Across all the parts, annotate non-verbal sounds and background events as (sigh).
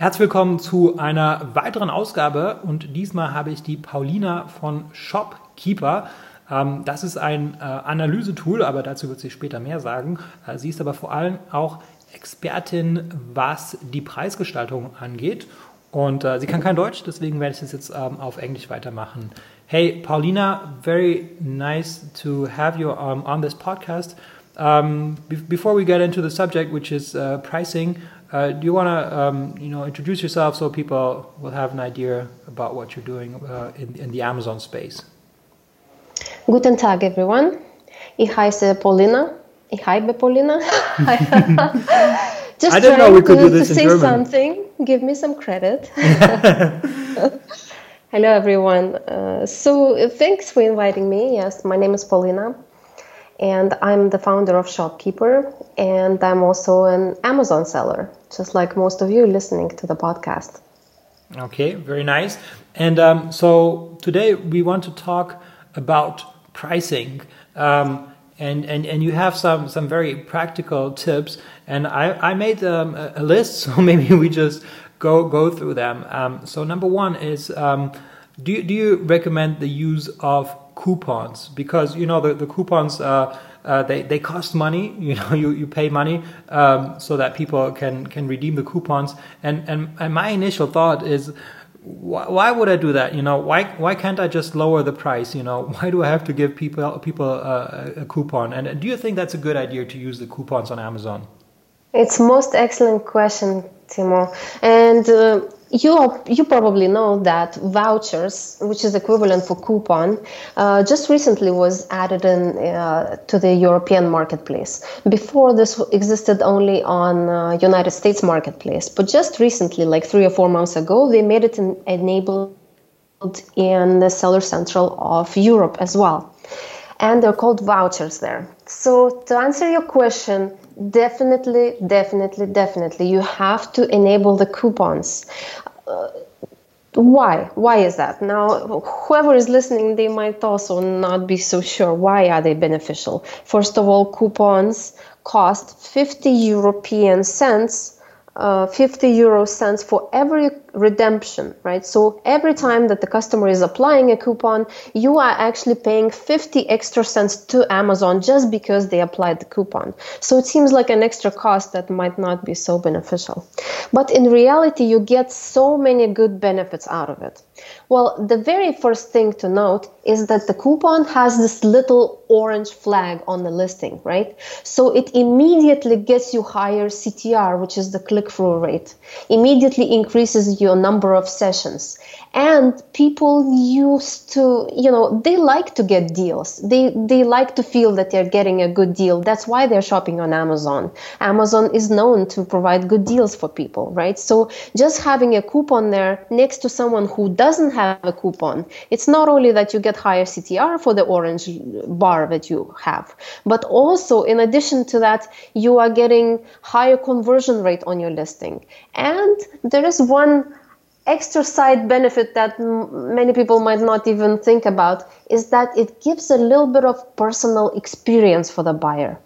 Herzlich willkommen zu einer weiteren Ausgabe und diesmal habe ich die Paulina von Shopkeeper. Ähm, das ist ein äh, Analysetool, aber dazu wird sie später mehr sagen. Äh, sie ist aber vor allem auch Expertin, was die Preisgestaltung angeht. Und äh, sie kann kein Deutsch, deswegen werde ich das jetzt ähm, auf Englisch weitermachen. Hey, Paulina, very nice to have you on this podcast. Um, before we get into the subject, which is uh, pricing, Uh, do you want to, um, you know, introduce yourself so people will have an idea about what you're doing uh, in, in the Amazon space? Guten Tag, everyone. Ich heiße Paulina. Ich heiße Paulina. (laughs) Just I didn't know we could to, do this to in say German. something. Give me some credit. (laughs) Hello, everyone. Uh, so, uh, thanks for inviting me. Yes, my name is Paulina and I'm the founder of Shopkeeper, and I'm also an Amazon seller, just like most of you listening to the podcast. Okay, very nice. And um, so today we want to talk about pricing. Um, and, and, and you have some, some very practical tips. And I, I made um, a, list, (laughs) so maybe we just go, go through them. Um, so, number one is um, do, do you recommend the use of coupons. Because you know the, the coupons uh, uh, they, they cost money (laughs) you know you, you pay money um, so that people can can redeem the coupons. And and, and my initial thought is why, why would I do that? You know why why can't I just lower the price? You know (laughs) why do I have to give people people a, a coupon? And do you think that's a good idea to use the coupons on Amazon? It's most excellent question Timo. And uh, you you probably know that vouchers, which is equivalent for coupon, uh, just recently was added in uh, to the European marketplace. Before this existed only on uh, United States marketplace, but just recently, like three or four months ago, they made it in, enabled in the Seller Central of Europe as well, and they're called vouchers there. So to answer your question, definitely definitely definitely you have to enable the coupons uh, why? Why is that? Now whoever is listening they might also not be so sure why are they beneficial. First of all coupons cost 50 european cents uh, 50 euro cents for every redemption, right? So every time that the customer is applying a coupon, you are actually paying 50 extra cents to Amazon just because they applied the coupon. So it seems like an extra cost that might not be so beneficial. But in reality, you get so many good benefits out of it. Well, the very first thing to note is that the coupon has this little orange flag on the listing, right? So it immediately gets you higher CTR, which is the click through rate, immediately increases your number of sessions. And people used to, you know, they like to get deals. They they like to feel that they're getting a good deal. That's why they're shopping on Amazon. Amazon is known to provide good deals for people, right? So just having a coupon there next to someone who doesn't have a coupon, it's not only that you get higher CTR for the orange bar that you have, but also in addition to that, you are getting higher conversion rate on your listing. And there is one extra side benefit that m- many people might not even think about is that it gives a little bit of personal experience for the buyer.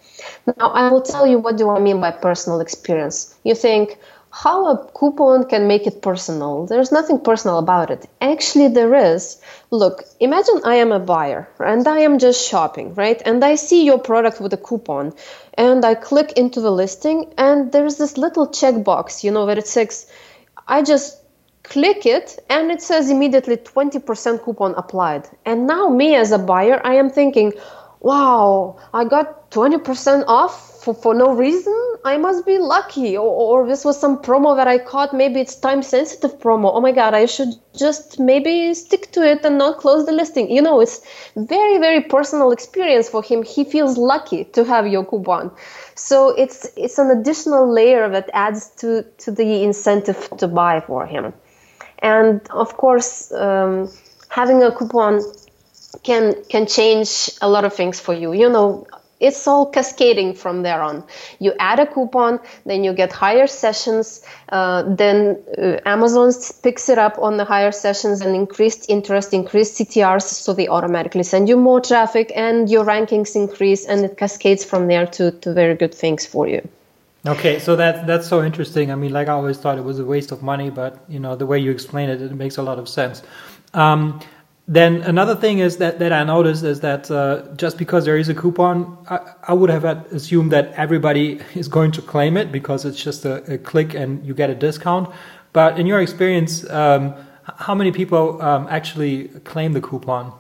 Now, I will tell you what do I mean by personal experience. You think, how a coupon can make it personal. There's nothing personal about it. Actually, there is. Look, imagine I am a buyer and I am just shopping, right? And I see your product with a coupon and I click into the listing and there's this little checkbox, you know, where it says, I just click it and it says immediately 20% coupon applied. And now, me as a buyer, I am thinking, wow, I got 20% off for, for no reason. I must be lucky. Or, or this was some promo that I caught. Maybe it's time sensitive promo. Oh my God, I should just maybe stick to it and not close the listing. You know, it's very, very personal experience for him. He feels lucky to have your coupon. So it's it's an additional layer that adds to, to the incentive to buy for him. And of course, um, having a coupon can can change a lot of things for you. You know, it's all cascading from there on. You add a coupon, then you get higher sessions. Uh, then uh, Amazon picks it up on the higher sessions and increased interest, increased CTRs, so they automatically send you more traffic, and your rankings increase, and it cascades from there to to very good things for you. Okay, so that that's so interesting. I mean, like I always thought it was a waste of money, but you know the way you explain it, it makes a lot of sense. Um, then another thing is that, that I noticed is that uh, just because there is a coupon, I, I, would have assumed that everybody (laughs) is going to claim it because it's just a, a click and you get a discount. But in your experience, um, how many people um, actually claim the coupon?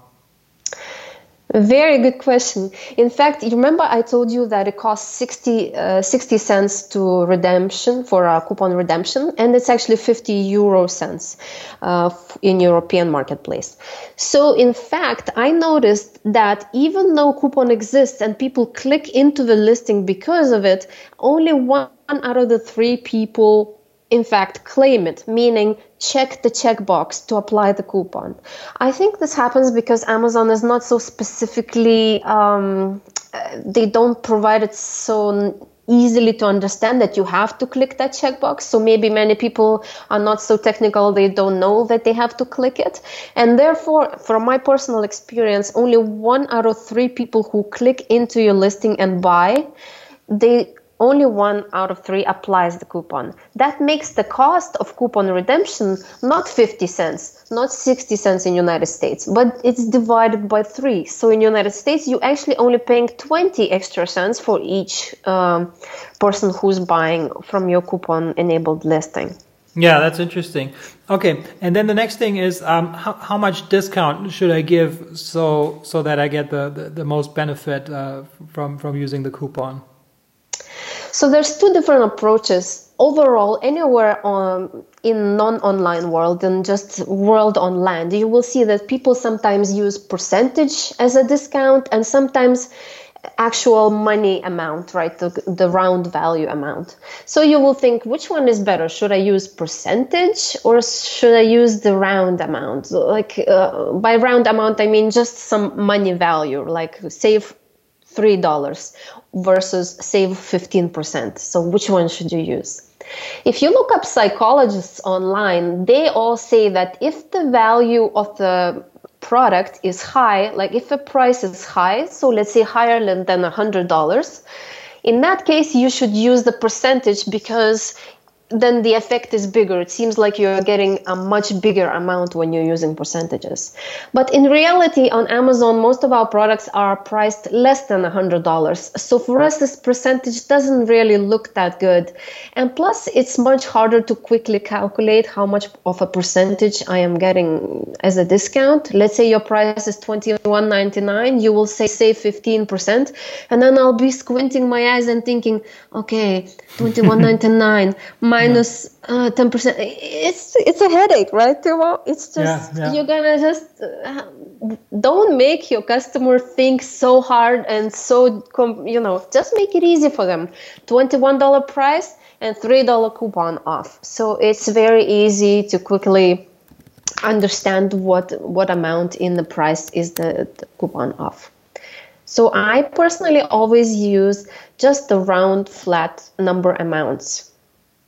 Very good question. In fact, you remember I told you that it costs 60, uh, 60 cents to redemption for a coupon redemption, and it's actually 50 euro cents uh, in European marketplace. So, in fact, I noticed that even though coupon exists and people click into the listing because of it, only one out of the three people in fact claim it, meaning check the checkbox to apply the coupon. I think this happens because Amazon is not so specifically, um, they don't provide it so easily to understand that you have to click that checkbox. So maybe many people are not so technical, they don't know that they have to click it. And therefore, from my personal experience, only one out of three people who click into your listing and buy, they only one out of three applies the coupon. That makes the cost of coupon redemption not 50 cents, not 60 cents in United States, but it's divided by three. So in United States, you actually only paying 20 extra cents for each um, person who's buying from your coupon enabled listing. Yeah, that's interesting. Okay, and then the next thing is um, how, how much discount should I give so so that I get the, the, the most benefit uh, from from using the coupon? So there's two different approaches. Overall, anywhere on in non-online world and just world on land, you will see that people sometimes use percentage as a discount and sometimes actual money amount, right? The, the round value amount. So you will think, which one is better? Should I use percentage or should I use the round amount? Like uh, by round amount, I mean just some money value, like save $3 versus save 15%. So, which one should you use? If you look up psychologists online, they all say that if the value of the product is high, like if the price is high, so let's say higher than $100, in that case, you should use the percentage because then the effect is bigger. It seems like you're getting a much bigger amount when you're using percentages. But in reality, on Amazon, most of our products are priced less than $100. So for us, this percentage doesn't really look that good. And plus, it's much harder to quickly calculate how much of a percentage I am getting as a discount. Let's say your price is $21.99, you will say save 15%. And then I'll be squinting my eyes and thinking, okay, (laughs) $21.99. My minus uh, 10%. It's it's a headache, right, Timo? It's just, yeah, yeah. you're gonna just uh, don't make your customer think so hard and so, you know, just make it easy for them. $21 price and $3 coupon off. So it's very easy to quickly understand what what amount in the price is the, the coupon off. So I personally always use just the round flat number amounts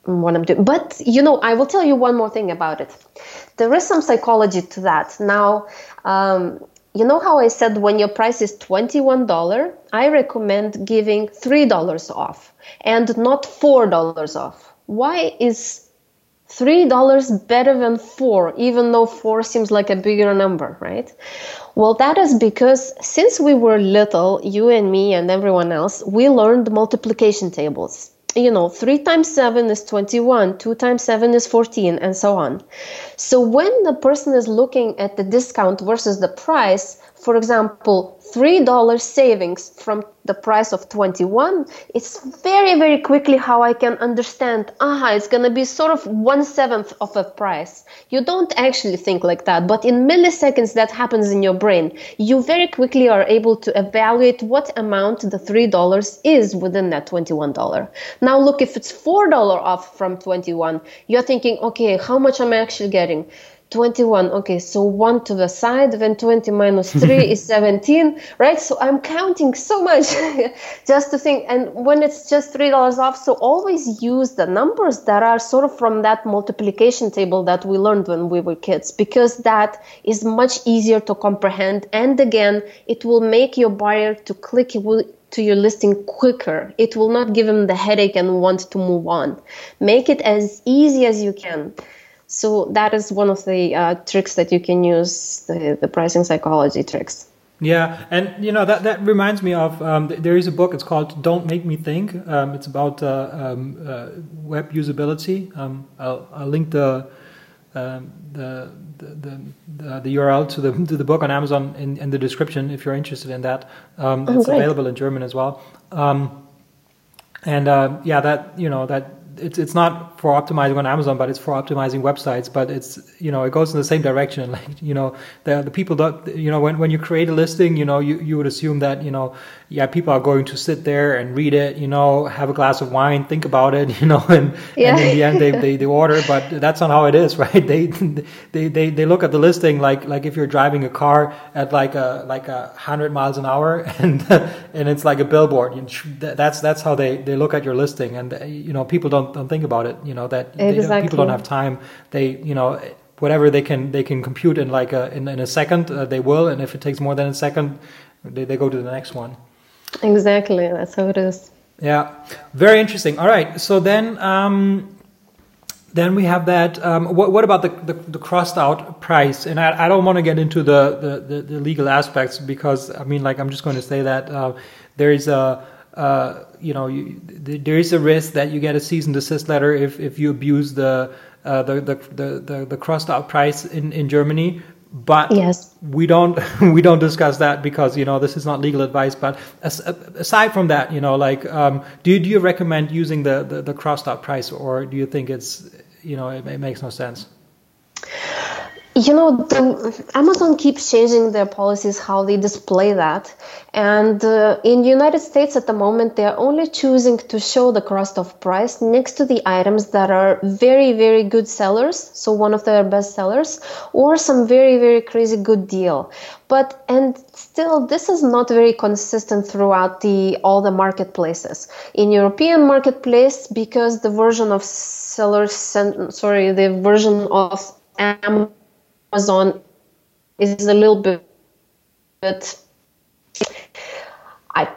what I'm doing. But you know, I will tell you one more thing about it. There is some psychology to that. Now, um, you know how I said when your price is $21, I recommend giving $3 off and not $4 off. Why is $3 better than 4 even though 4 seems like a bigger number, right? Well, that is because since we were little, you and me and everyone else, we learned multiplication tables you know, 3 times 7 is 21, 2 times 7 is 14, and so on. So when the person is looking at the discount versus the price, for example, $3 savings from the price of 21 it's very very quickly how i can understand aha it's going to be sort of one seventh of a price. You don't actually think like that but in milliseconds that happens in your brain you very quickly are able to evaluate what amount the $3 is within that $21 now look if it's $4 off from 21 you're thinking okay how much am i actually getting 21 okay so 1 to the side then 20 minus (laughs) 3 is 17 right so i'm counting so much (laughs) just to think and when it's just three dollars off so always use the numbers that are sort of from that multiplication table that we learned when we were kids because that is much easier to comprehend and again it will make your buyer to click to your listing quicker. It will not give him the headache and want to move on. Make it as easy as you can. So that is one of the uh, tricks that you can use, the, the pricing psychology tricks. Yeah, and you know that that reminds me of um, there is a book. It's called "Don't Make Me Think." Um, it's about uh, um, uh, web usability. Um, I'll, I'll, link the, um, the, the, the the URL to the to the book on Amazon in, in the description if you're interested in that. Um, oh, it's great. available in German as well. and uh, yeah, that you know that it's it's not for optimizing on Amazon, but it's for optimizing websites. But it's you know it goes in the same direction. (laughs) Like you know the the people that you know when when you create a listing, you know you you would assume that you know yeah people are going to sit there and read it, you know have a glass of wine, think about it, (laughs) you know, and, yeah. and in the end they, they they order. But that's not how it is, (laughs) right? They they they they look at the listing like like if you're driving a car at like a like a hundred miles an hour and and it's like a billboard. That's that's how they they look at your listing, and you know people don't don't don't think about it. You know that exactly. they, people don't have time. They you know whatever they can they can compute in like a in, in a second uh, they will, and if it takes more than a second, they, they go to the next one. Exactly, that's how it is. Yeah, very interesting. All right, so then. Um, then we have that. Um, what, what, about the, the, the, crossed out price? And I, I don't want to get into the, the, the, legal aspects because I mean, like, I'm just going to say that uh, there is a uh, you know, you, there is a risk that you get a cease and desist letter if, if you abuse the, uh, the, the, the, the, the crossed out price in, in Germany. But yes. we don't (laughs) we don't discuss that because you know this is not legal advice. But as, aside from that, you know, like, um, do you, do you recommend using the, the, the crossed out price, or do you think it's you know it, it makes no sense? You know the, amazon keeps changing their policies how they display that. And uh, in united states at the moment they're only choosing to show the cost of price next to the items that are very very good sellers so one of their best sellers or some very very crazy good deal. But and still this is not very consistent throughout the all the marketplaces. In european marketplace because the version of sellers sorry the version of Amazon Amazon is a little bit, bit I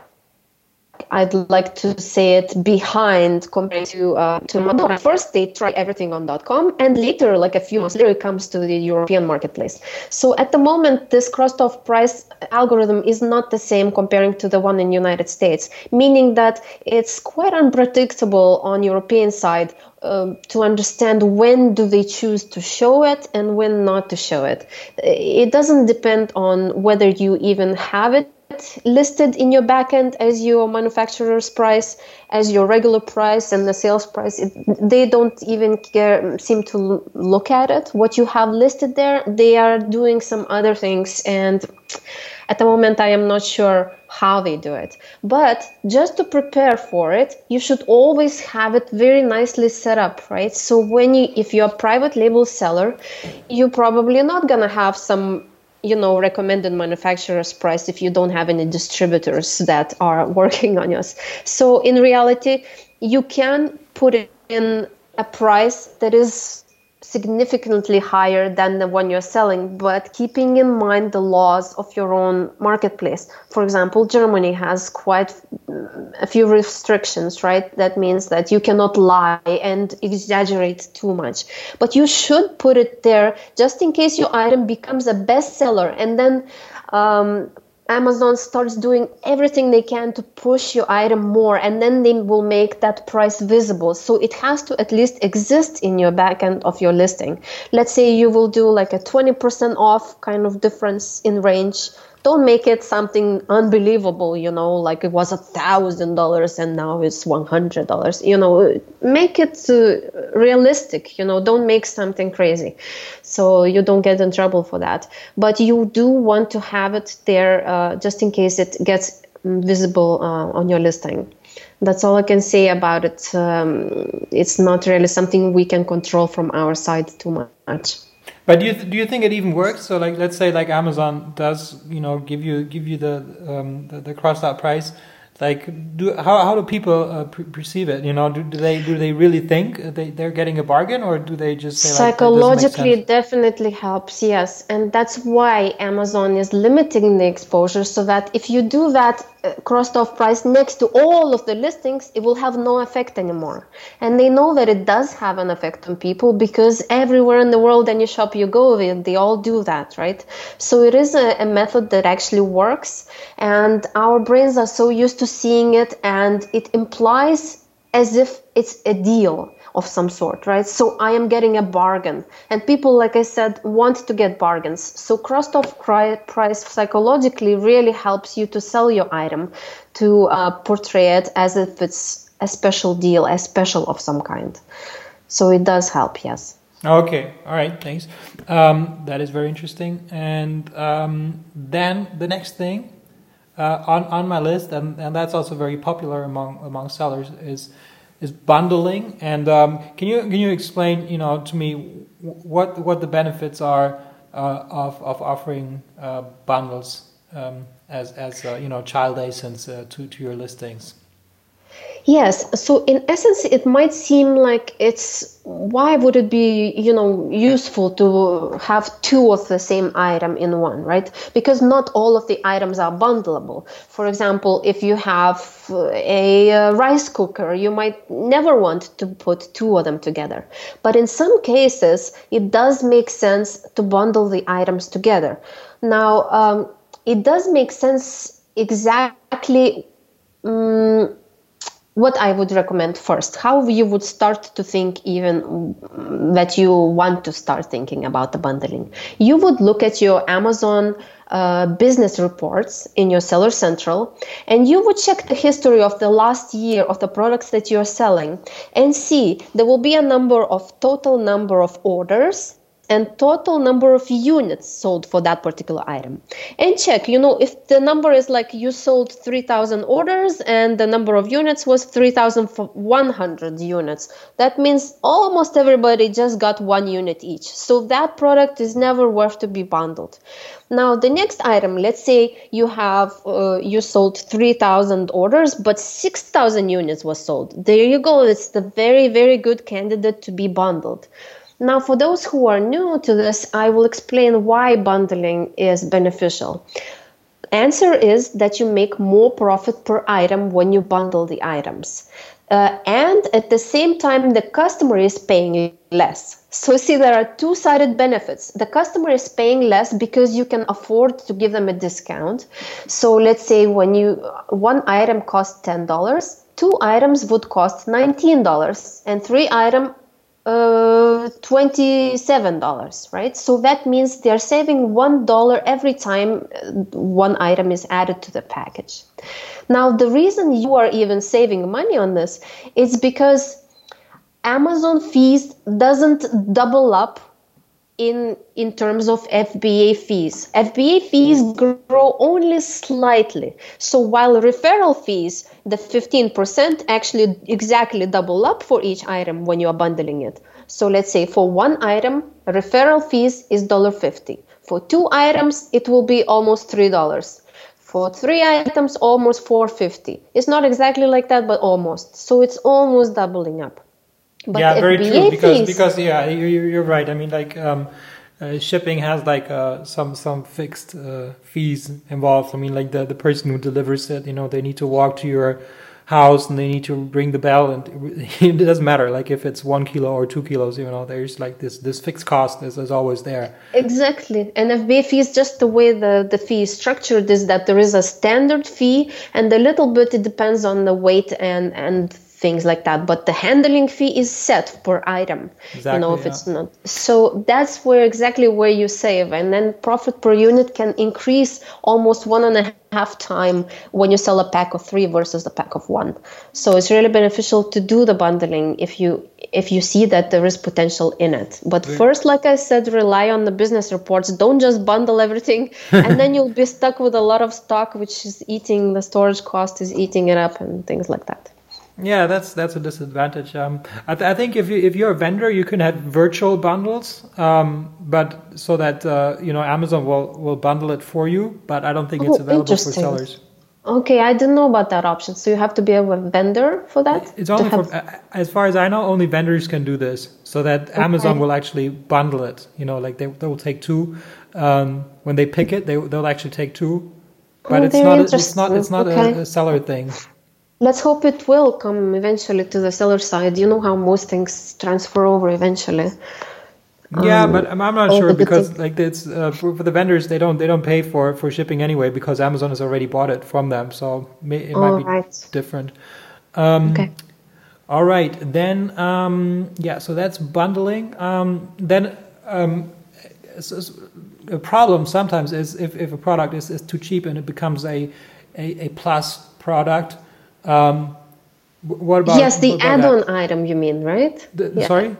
I'd like to say it behind compared to uh, to Madonna. First, they try everything on .com, and later, like a few months later, it comes to the European marketplace. So at the moment, this crossed-off price algorithm is not the same comparing to the one in United States, meaning that it's quite unpredictable on European side um, to understand when do they choose to show it and when not to show it. It doesn't depend on whether you even have it listed in your backend as your manufacturer's price, as your regular price and the sales price. It, they don't even care, seem to look at it. What you have listed there, they are doing some other things and at the moment, I am not sure how they do it. But just to prepare for it, you should always have it very nicely set up, right? So when you, if you're a private label seller, you're probably not gonna have some you know recommended manufacturer's price if you don't have any distributors that are (laughs) working on yours. So in reality you can put in a price that is significantly higher than the one you're selling, but keeping in mind the laws of your own marketplace. For example, Germany has quite a few restrictions, right? That means that you cannot lie and exaggerate too much. But you should put it there just in case your item becomes a bestseller and then um, Amazon starts doing everything they can to push your item more, and then they will make that price visible. So it has to at least exist in your backend of your listing. Let's say you will do like a 20% off kind of difference in range don't make it something unbelievable you know like it was a thousand dollars and now it's one hundred dollars you know make it uh, realistic you know don't make something crazy so you don't get in trouble for that but you do want to have it there uh, just in case it gets visible uh, on your listing that's all I can say about it. Um, it's not really something we can control from our side too much. But do you do you think it even works? So like let's say like Amazon does you know give you give you the um, the, the crossed out price. Like do how, how do people uh, perceive it? You know do, do they do they really think they, they're getting a bargain or do they just say psychologically like, definitely helps yes. And that's why amazon is limiting the exposure so that if you do that uh, crossed off price next to all of the listings it will have no effect anymore. And they know that it does have an effect on people because everywhere in the world any shop you go they, they all do that right? So it is a, a method that actually works and our brains are so used to seeing it and it implies as if it's a deal of some sort, right? So I am getting a bargain. And people, like I said, want to get bargains. So crossed off price psychologically really helps you to sell your item, to uh, portray it as if it's a special deal, a special of some kind. So it does help, yes. Okay, all right, thanks. Um, that is very interesting. And um, then the next thing uh, on on my list, and, and that's also very popular among among sellers, is is bundling. And um, can you can you explain you know to me what what the benefits are uh, of of offering uh, bundles um, as as uh, you know child ASINs uh, to to your listings? Yes. So in essence, it might seem like it's why would it be you know useful to have two of the same item in one, right? Because not all of the items are bundleable. For example, if you have a, rice cooker, you might never want to put two of them together. But in some cases, it does make sense to bundle the items together. Now, um, it does make sense exactly. Um, what I would recommend first, how you would start to think even that you want to start thinking about the bundling. You would look at your Amazon uh, business reports in your Seller Central and you would check the history of the last year of the products that you're selling and see there will be a number of total number of orders and total number of units sold for that particular item. And check you know if the number is like you sold 3000 orders and the number of units was 3100 units that means almost everybody just got one unit each. So that product is never worth to be bundled. Now the next item let's say you have uh, you sold 3000 orders but 6000 units was sold. There you go. It's the very very good candidate to be bundled now, for those who are new to this, I will explain why bundling is beneficial. Answer is that you make more profit per item when you bundle the items. Uh, and at the same time, the customer is paying less. So, see, there are two sided benefits. The customer is paying less because you can afford to give them a discount. So, let's say when you one item costs $10, two items would cost $19, and three item uh, $27, right? So that means they're saving $1 every time uh, one item is added to the package. Now, the reason you are even saving money on this is because Amazon fees doesn't double up in in terms of FBA fees. FBA fees mm. grow only slightly. So while referral fees, the 15% actually exactly double up for each item when you are bundling it. So let's say for one item, referral fees is $1.50. For two items, it will be almost $3. For three items, almost 450. It's not exactly like that, but almost. So it's almost doubling up. But yeah, very true. Because fees, because yeah, you're, you're right. I mean, like um, uh, shipping has like uh, some some fixed uh, fees involved. I mean, like the the person who delivers it, you know, they need to walk to your house and they need to ring the bell, and (laughs) it doesn't matter. Like if it's one kilo or two kilos, you know, there's like this this fixed cost is, is always there. Exactly, and FBA fee is just the way the the fee is structured. Is that there is a standard fee, and a little bit it depends on the weight and and things like that but the handling fee is set per item exactly, you know if yeah. it's not. So that's where exactly where you save and then profit per unit can increase almost one and a half time when you sell a pack of three versus the pack of one. So it's really beneficial to do the bundling if you if you see that there is potential in it. But first like i said rely on the business reports. Don't just bundle everything (laughs) and then you'll be stuck with a lot of stock which is eating the storage cost is eating it up and things like that yeah, that's that's a disadvantage. Um, I, th- I, think if you if you're a vendor, you can have virtual bundles, um, but so that uh, you know Amazon will will bundle it for you. But I don't think oh, it's available for sellers. Okay, I didn't know about that option. So you have to be a vendor for that. It's only for, as far as I know, only vendors can do this. So that okay. Amazon will actually bundle it. You know, like they, they will take two. Um, when they pick it, they they'll actually take two. But oh, it's, not, it's not it's not okay. a, a seller thing. Let's hope it will come eventually to the seller side. You know how most things transfer over eventually. Yeah, um, but I'm, I'm not sure because like it's uh, for, for, the vendors they don't they don't pay for for shipping anyway because Amazon has already bought it from them, so it might be right. different. Um, okay. All right, then um, yeah, so that's bundling. Um, then um, a problem sometimes is if, if a product is, is too cheap and it becomes a a, a plus product. Um, what about yes, the add-on item you mean, right? The, yeah. Sorry.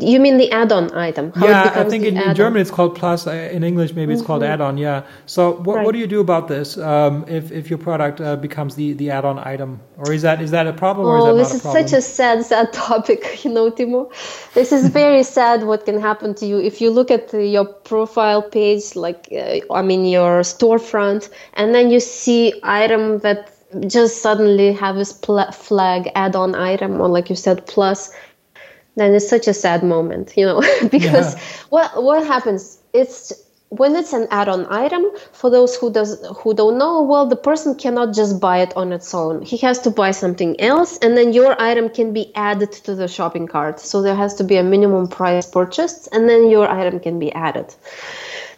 You mean the add-on item? How yeah, I think in, in, German it's called plus. Uh, in English, maybe it's mm-hmm. called add-on. Yeah. So, what, right. what do you do about this um, if, if your product uh, becomes the, the add-on item, or is that is that a problem? Oh, or is this is such a sad, sad topic. (laughs) You know, Timo. This is very (laughs) sad. What can happen to you if you look at your profile page, like uh, I mean your storefront, and then you see item that just suddenly have this pl- flag add-on item, or like you said, plus then it's such a sad moment, you know, (laughs) because yeah. what what happens? It's when it's an add-on item for those who does who don't know well the person cannot just buy it on its own he has to buy something else and then your item can be added to the shopping cart so there has to be a minimum price purchased and then your item can be added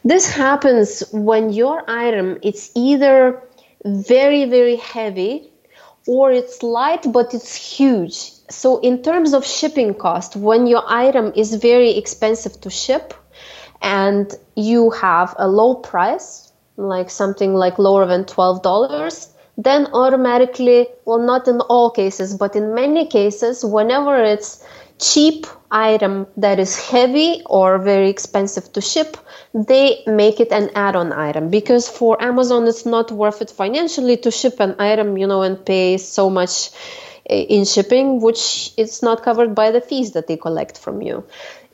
this happens when your item it's either very very heavy or it's light but it's huge. So in terms of shipping cost when your item is very expensive to ship and you have a low price like something like lower than $12 then automatically well not in all cases but in many cases whenever it's cheap item that is heavy or very expensive to ship they make it an add-on item because for amazon it's not worth it financially to ship an item you know and pay so much eh, in shipping, which is not covered by the fees that they collect from you.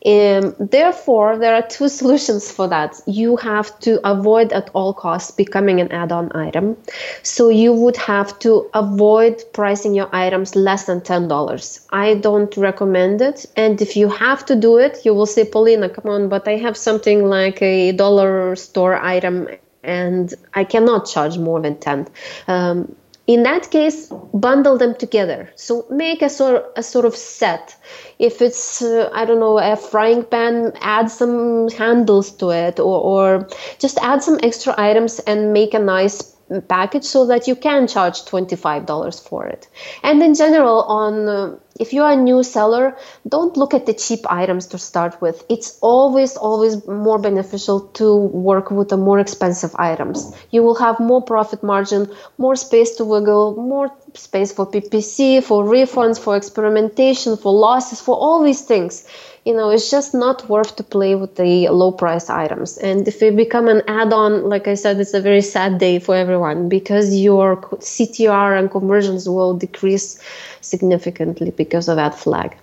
Um, therefore, there are two (laughs) solutions for that. You have to avoid at all costs becoming an add on item. So you would have to avoid pricing your items less than $10. I don't recommend it. And if you have to do it, you will say, Paulina, come on, but I have something like a dollar store item and I cannot charge more than 10. Um, in that case bundle them together. So make a sort a sort of set. If it's uh, i don't know a frying pan add some handles to it or, or just add some extra items and make a nice package so that you can charge $25 for it. And in general on uh, if you are a new seller don't look at the cheap items to start with. It's always always more beneficial to work with the more expensive items. You will have more profit margin more space to wiggle more space for ppc for refunds for experimentation for losses for all these things. You know it's just not worth to play with the low price items. And if it become an add-on like i said it's a very sad day for everyone because your ctr and conversions will decrease significantly because of that flag.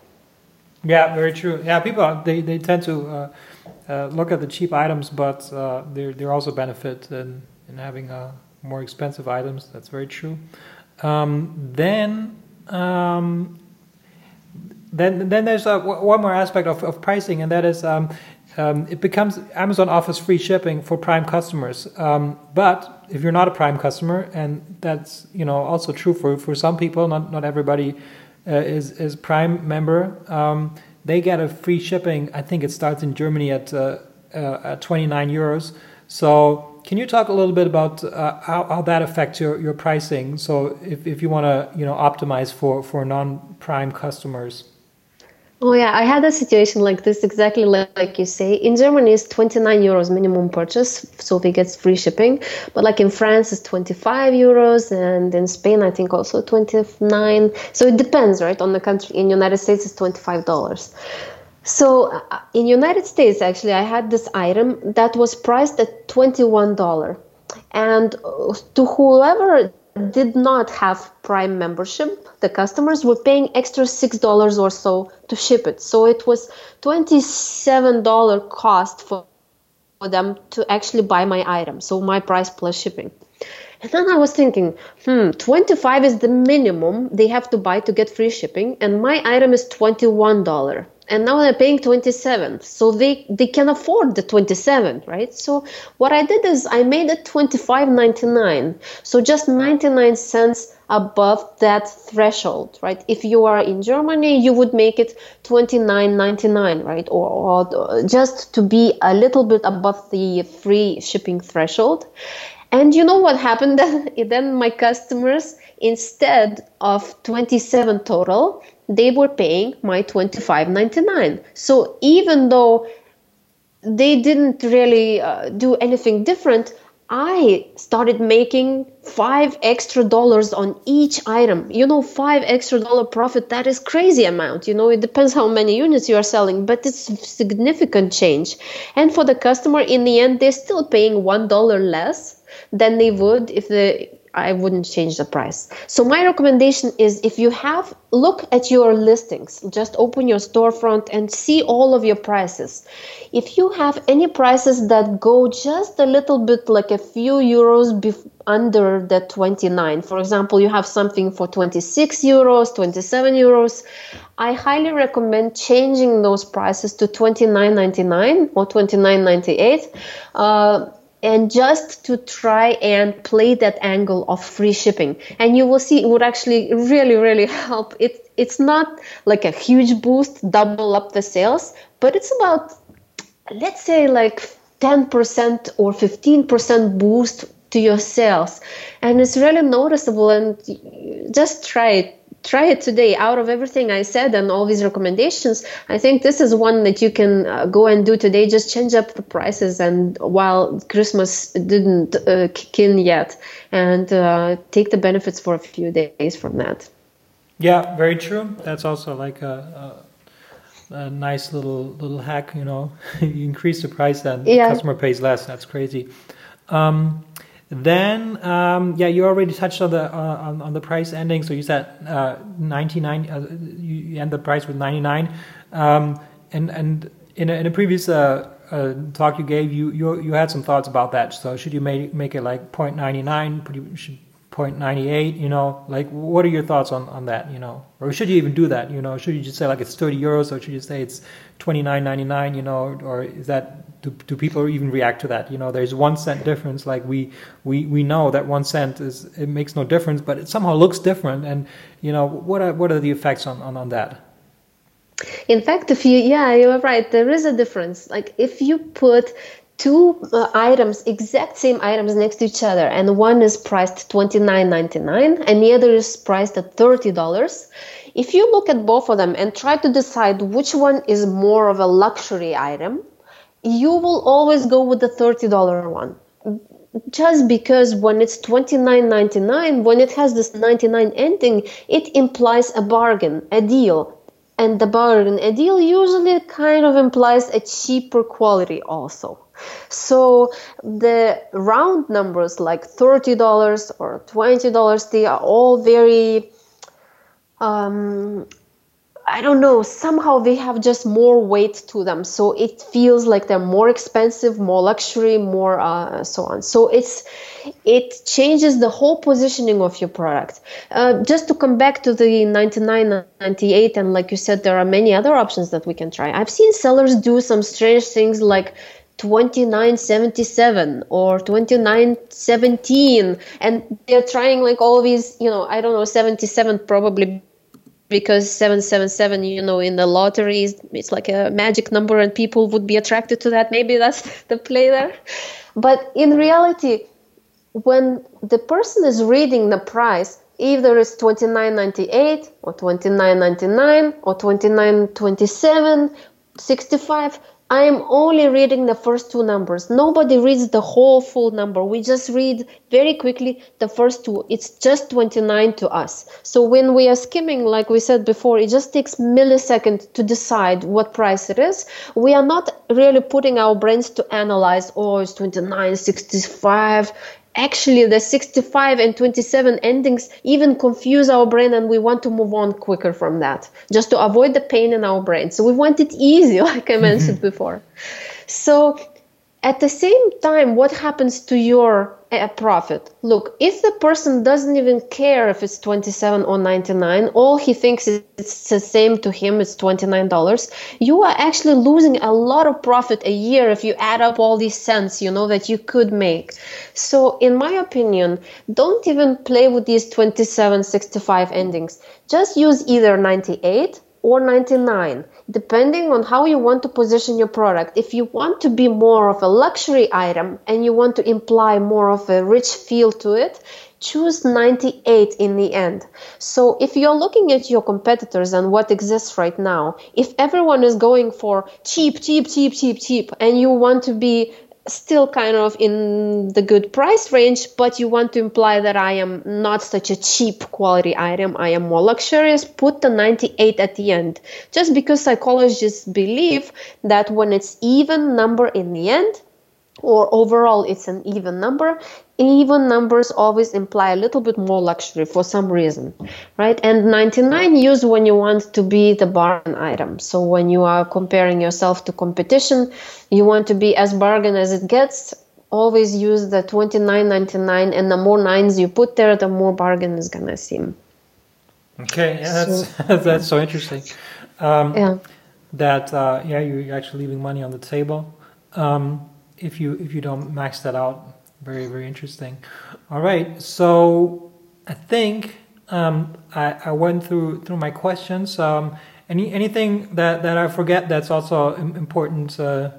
Yeah very true. Yeah people they, they tend to uh, uh, look at the cheap items but uh, there there also benefit in, in having uh, more expensive items. That's very true um, then um, then then there's uh, one more aspect of, of pricing, and that is um, um, it becomes Amazon offers free shipping for Prime customers. Um, but if you're not a Prime customer, and that's you know also true for, for some people, not not everybody uh, is is Prime member. Um, they get a free shipping. I think it starts in Germany at, uh, uh, at 29 euros. So can you talk a little bit about uh, how, how that affects your, your pricing? So if, if you want to you know optimize for, for non-Prime customers. Oh yeah, I had a situation like this exactly like, you say. In Germany, it's 29 euros minimum purchase, so we get free shipping. But like in France, it's 25 euros, and in Spain, I think also 29. So it depends, right, on the country. In the United States, it's 25 dollars. So uh, in United States, actually, I had this item that was priced at 21 dollar, and uh, to whoever did not have Prime membership, the customers were paying extra $6 or so to ship it. So it was $27 cost for them to actually buy my item. So my price plus shipping. And then I was thinking, hmm, 25 is the minimum they have to buy to get free shipping, and my item is $21 and now they're paying 27 so they they can afford the 27 right? So what i did is i made it 25.99 so just 99 cents above that threshold right? If you are in germany you would make it 29.99 right? Or, or just to be a little bit above the free shipping threshold. And you know what happened (laughs) then then my customers instead of 27 total they were paying my 25.99 so even though they didn't really uh, do anything different i started making five extra dollars on each item. You know five extra dollar profit that is crazy amount. You know it depends how many units you are selling but it's significant change. And for the customer in the end they're still paying one dollar less than they would if the I wouldn't change the price. So my recommendation is if you have look at your listings, just open your storefront and see all of your prices. If you have any prices that go just a little bit like a few euros bef- under the 29, for example, you have something for 26 euros, 27 euros, I highly recommend changing those prices to 29.99 or 29.98. Uh, and just to try and play that angle of free shipping. And you will see it would actually really really (laughs) help. It it's not like a huge boost double up the sales but it's about let's say like 10% or 15% boost to your sales. And it's really noticeable and just try it try it today. Out of everything i said and all these recommendations i think this is one that you can uh, go and do today. Just change up the prices and while christmas didn't uh, kick in yet. And uh, take the benefits for a few days from that. Yeah very true. That's also like a, a, a nice little little hack you know. (laughs) You increase the price then yeah. the customer pays less. That's crazy. Um, then, um, yeah, you already touched on the uh, on, the price ending. So you said uh, 99. Uh, you end the price with 99. Um, and and in a, in a previous uh, uh, talk you gave, you, you you had some thoughts about that. So should you make make it like 0.99? Should 0.98? You know, like what are your thoughts on on that? You know, or should you even do that? You know, should you just say like it's 30 euros, or should you say it's 29.99? You know, or is that do, do people even react to that? You know, there's one cent difference. Like we we we know that one cent is it makes no difference, but it somehow looks different. And you know, what are what are the effects on on, on that? In fact, if you yeah, you're right. There is a difference. Like if you put two uh, items, exact same items next to each other, and one is priced twenty nine ninety nine, and the other is priced at thirty dollars. If you look at both of them and try to decide which one is more of a luxury item, you will always go with the $30 one just because when it's 29.99 when it has this 99 ending it implies a bargain a deal and the bargain a deal usually kind of implies a cheaper quality also. So the round numbers like $30 or $20 they are all very um, I don't know, somehow they have just more weight to them. So it feels like they're more expensive, more luxury, more uh, so on. So it's it changes the whole positioning of your product. Uh, just to come back to the 99.98 and like you said there are many other options that we can try. I've seen sellers do some strange things like 2977 or 2917 and they're trying like all these you know i don't know 77 probably because 777 you know in the lottery it's like a magic number and people would be attracted to that. Maybe that's (laughs) the play there. But in reality when the person is reading the price either it's 29.98 or 29.99 or 29.27 65 I am only reading the first two numbers. Nobody reads the whole full number. We just read very quickly the first two. It's just 29 to us. So when we are skimming, like we said before, it just takes milliseconds to decide what price it is. We are not really putting our brains to analyze, oh, it's 29, 65, actually the 65 and 27 endings even confuse our brain and we want to move on quicker from that just to avoid the pain in our brain. So we want it easy (laughs) like i mentioned mm-hmm. before. So at the same time what happens to your a profit. Look, if the person doesn't even care if it's 27 or 99, all he thinks is it's the same to him, it's $29, you are actually losing a lot of profit a year if you add up all these cents, you know, that you could make. So, in my opinion, don't even play with these 27, 65 endings. Just use either 98 or 99 depending on how you want to position your product. If you want to be more of a luxury item and you want to imply more of a rich feel to it choose 98 in the end. So if you're looking at your competitors and what exists right now if everyone is going for cheap cheap cheap cheap cheap and you want to be still kind of in the good price range, but you want to imply that I am not such a cheap quality item, I am more luxurious, put the 98 at the end. Just because psychologists believe that when it's even number in the end, or overall it's an even number. Even numbers always imply a little bit more luxury for some reason right? And 99 use when you want to be the bargain item. So when you are comparing yourself to competition you want to be as bargain as it gets always use the 29.99 and the more nines you put there the more bargain is gonna seem. Okay yeah that's so, (laughs) that's so interesting. Um, yeah. that uh, yeah you're actually leaving money on the table. Um, if you if you don't max that out. Very very interesting. All right, so I think um, I, I went through through my questions. Um, any anything that that I forget that's also important uh,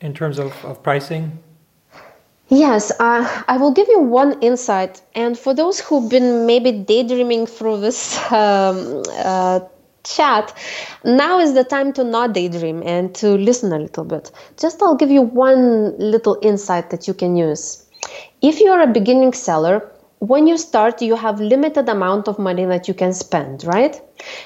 in terms of, of pricing. Yes, uh, I will give you one insight. And for those who've been maybe daydreaming through this um, uh, chat, now is the time to not daydream and to listen a little bit. Just I'll give you one little insight that you can use. If you're a beginning seller, when you start, you have limited amount of money that you can spend, right?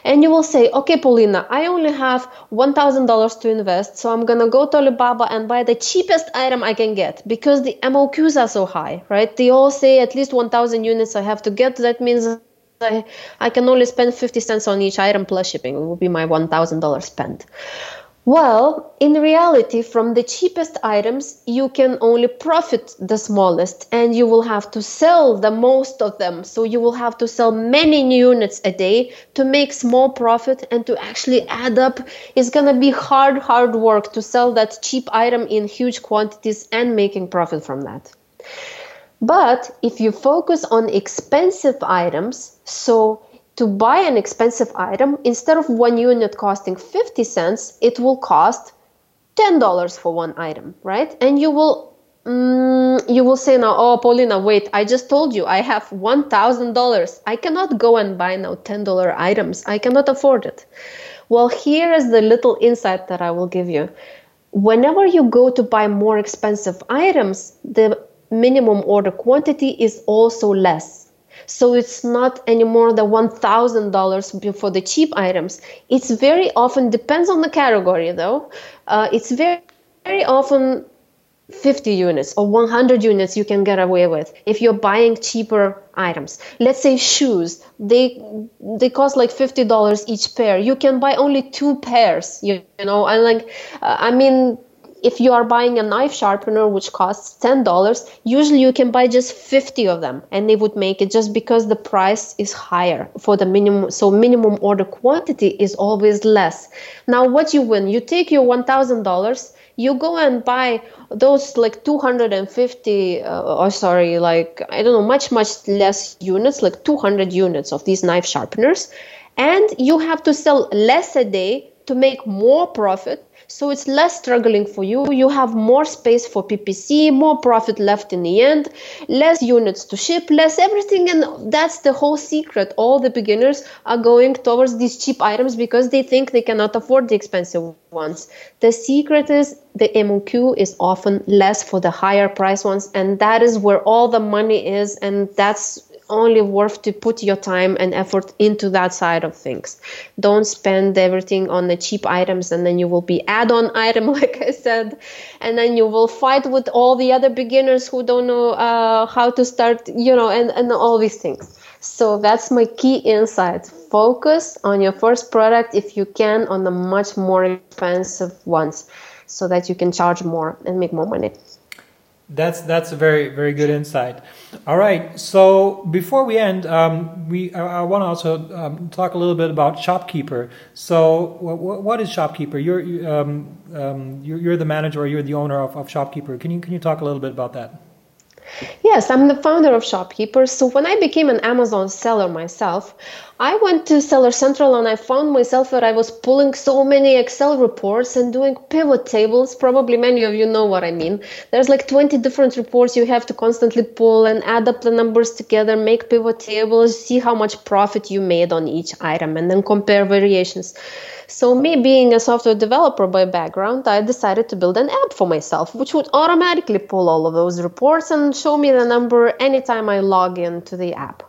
And you will say, okay, Paulina, I only have $1,000 to invest, so I'm gonna go to Alibaba and buy the cheapest item I can get because the MOQs are so high, right? They all say at least 1,000 units I have to get. That means I, I can only spend 50 cents on each item plus shipping. It would be my $1,000 spent. Well, in reality, from the cheapest items, you can only profit the smallest and you will have to sell the most of them. So you will have to sell many units a day to make small profit and to actually add up. It's going to be hard, hard work to sell that cheap item in huge quantities and making profit from that. But if you focus on expensive items, so to buy an expensive item, instead of one unit costing 50 cents, it will cost $10 for one item, right? And you will mm, you will say now, oh, Paulina, wait, I just told you I have $1,000. I cannot go and buy now $10 items. I cannot afford it. Well, here is the little insight that I will give you. Whenever you go to buy more expensive items, the minimum order quantity is also less. So it's not anymore the $1,000 for the cheap items. It's very often, depends on the category though, uh, it's very, very often 50 units or 100 units you can get away with if you're buying cheaper items let's say shoes they they cost like $50 each pair you can buy only two pairs you, you know and like uh, i mean if you are buying a knife sharpener which costs $10 usually you can buy just 50 of them and they would make it just because the price is higher for the minimum so minimum order quantity is always less. Now what you win you take your $1000 you go and buy those like 250 uh, or sorry like i don't know much much less units like 200 units of these knife sharpeners and you have to sell less a day to make more profit so it's less struggling for you. You have more space for PPC, more profit left in the end, less units to ship, less everything. And that's the whole secret. All the beginners are going towards these cheap items because they think they cannot afford the expensive ones. The secret is the MOQ is often less for the higher price ones. And that is where all the money is. And that's only worth to put your time and effort into that side of things. Don't spend everything on the cheap items and then you will be add-on (laughs) item, like I said, and then you will fight with all the other beginners who don't know uh, how to start, you know, and, and all these things. So that's my key insight. Focus on your first product if you can on the much more expensive ones so that you can charge more and make more money. That's that's a very very good insight. All right. So before we end, um, we I, I want to also um, talk a little bit about Shopkeeper. So what, what is Shopkeeper? You're um, um, you're, you're, the manager or you're the owner of, of Shopkeeper. Can you can you talk a little bit about that? Yes, I'm the founder of Shopkeeper. So when I became an Amazon seller myself, I went to Seller Central and I found myself that I was pulling so many Excel reports and doing pivot tables. Probably many of you know what I mean. There's like 20 different reports you have to constantly pull and add up the numbers together, make pivot tables, see how much profit you made on each item, and then compare variations. So, me being a software developer by background, I decided to build an app for myself, which would automatically pull all of those reports and show me the number anytime I log into the app.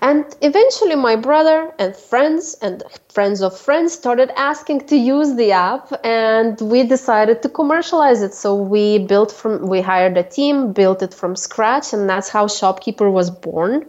And eventually, my brother and friends and friends of friends started asking to use the app, and we decided to commercialize it. So we built from, we hired a team, built it from scratch, and that's how Shopkeeper was born.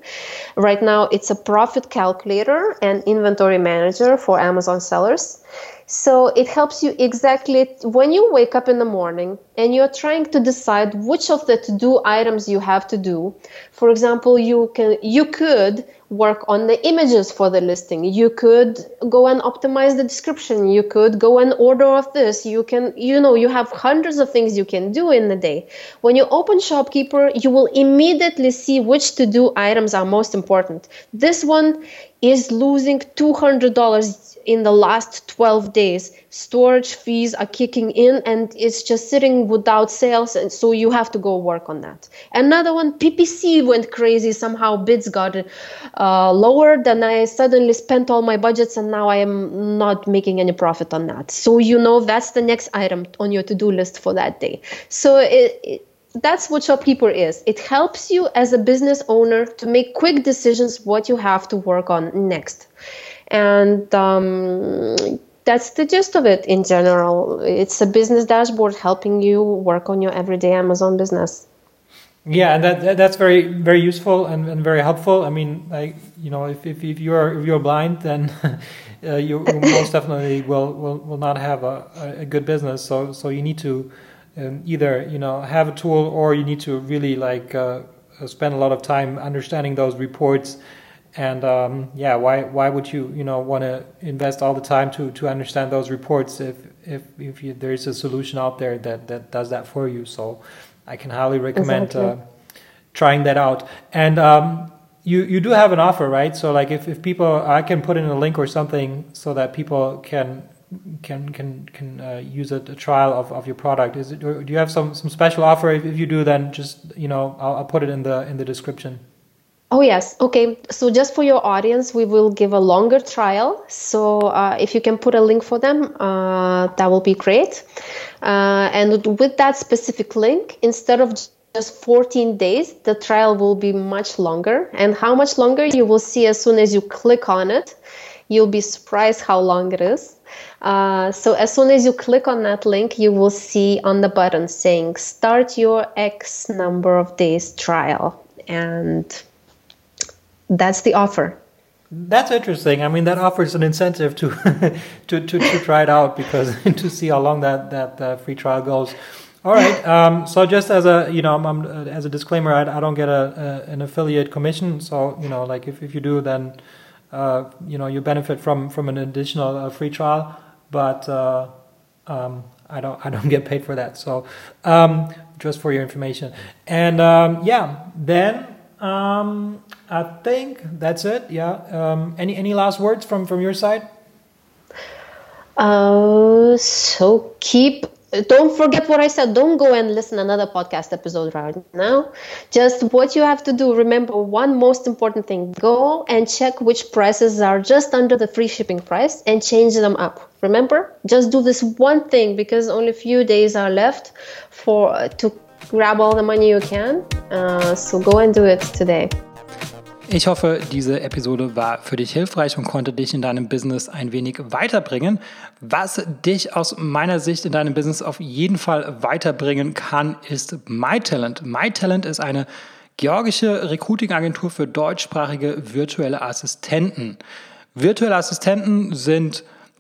Right now, it's a profit calculator and inventory manager for Amazon sellers. So it helps you exactly when you wake up in the morning and you're trying to decide which of the to-do items you have to do. For example, you can you could work on the images for the listing. You could go and optimize the description. You could go and order of this. You can you know you have hundreds of things you can do in the day. When you open Shopkeeper, you will immediately see which to-do items are most important. This one is losing $200 in the last 12 days. Storage fees are kicking in and it's just sitting without sales and so you have to go work on that. Another one ppc went crazy. Somehow bids got uh, lower than i suddenly spent all my budgets and now i am not making any profit on that. So you know that's the next item on your to-do list for that day. So it, it that's what shopkeeper is. It helps you as a business owner to make quick decisions what you have to work on next and um, that's the gist of it in general. It's a business dashboard helping you work on your everyday Amazon business. Yeah, and that, that's very very useful and, and very helpful. I mean, like you know, if, if, if you're if you're blind, then (laughs) uh, you most definitely will, will will not have a, a good business. So so you need to um, either you know have a tool or you need to really like uh, spend a lot of time understanding those reports and um, yeah, why why would you you know want to invest all the time to to understand those reports if if if you, there is a solution out there that that does that for you? So I can highly recommend exactly. uh, trying that out. And um, you you do have an offer, right? So like if, if people, I can put in a link or something so that people can can can can uh, use a, a, trial of, of your product. Is it? do you have some some special offer? If, if you do, then just you know I'll, I'll put it in the in the description. Oh, yes. Okay. So, just for your audience, we will give a longer trial. So, uh, if you can put a link for them, uh, that will be great. Uh, and with that specific link, instead of just 14 days, the trial will be much longer. And how much longer you will see as soon as you click on it. You'll be surprised how long it is. Uh, so as soon as you click on that link, you will see on the button saying start your X number of days trial. And that's the offer. That's interesting. I mean, that offers an incentive to (laughs) to, to, to try it out because (laughs) to see how long that that uh, free trial goes. All right. Um, so just as a you know, I'm, I'm, as a disclaimer, I, I don't get a, a, an affiliate commission. So you know, like if, if you do, then uh, you know you benefit from from an additional uh, free trial. But uh, um, I don't I don't (laughs) get paid for that. So um, just for your information. And um, yeah, then um, I think that's it. Yeah. Um, any any last words from from your side? Uh, so keep. Don't forget what I said. Don't go and listen another podcast episode right now. Just what you have to do. Remember one most important thing. Go and check which prices are just under the free shipping price and change them up. Remember, just do this one thing because only a few days are left for to grab all the money you can. Uh, so go and do it today. Ich hoffe, diese Episode war für dich hilfreich und konnte dich in deinem Business ein wenig weiterbringen. Was dich aus meiner Sicht in deinem Business auf jeden Fall weiterbringen kann, ist MyTalent. MyTalent ist eine georgische Recruiting-Agentur für deutschsprachige virtuelle Assistenten. Virtuelle Assistenten sind